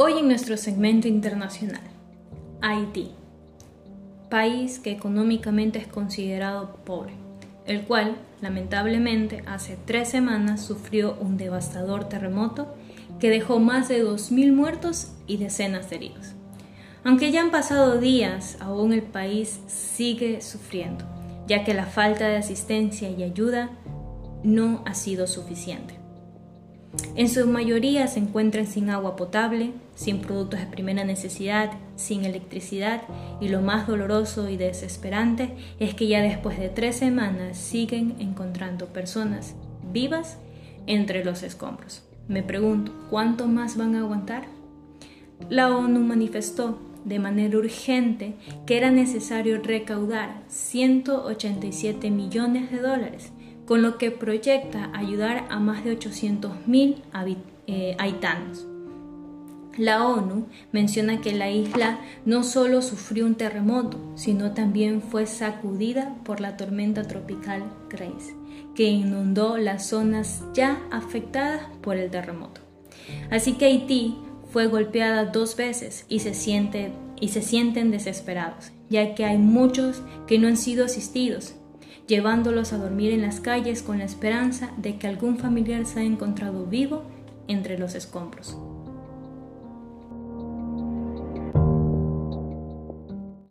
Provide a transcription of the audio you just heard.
Hoy en nuestro segmento internacional, Haití, país que económicamente es considerado pobre, el cual lamentablemente hace tres semanas sufrió un devastador terremoto que dejó más de 2.000 muertos y decenas de heridos. Aunque ya han pasado días, aún el país sigue sufriendo, ya que la falta de asistencia y ayuda no ha sido suficiente. En su mayoría se encuentran sin agua potable, sin productos de primera necesidad, sin electricidad y lo más doloroso y desesperante es que ya después de tres semanas siguen encontrando personas vivas entre los escombros. Me pregunto, ¿cuánto más van a aguantar? La ONU manifestó de manera urgente que era necesario recaudar 187 millones de dólares con lo que proyecta ayudar a más de 800.000 eh, haitanos. La ONU menciona que la isla no solo sufrió un terremoto, sino también fue sacudida por la tormenta tropical Grace, que inundó las zonas ya afectadas por el terremoto. Así que Haití fue golpeada dos veces y se, siente, y se sienten desesperados, ya que hay muchos que no han sido asistidos llevándolos a dormir en las calles con la esperanza de que algún familiar se ha encontrado vivo entre los escombros.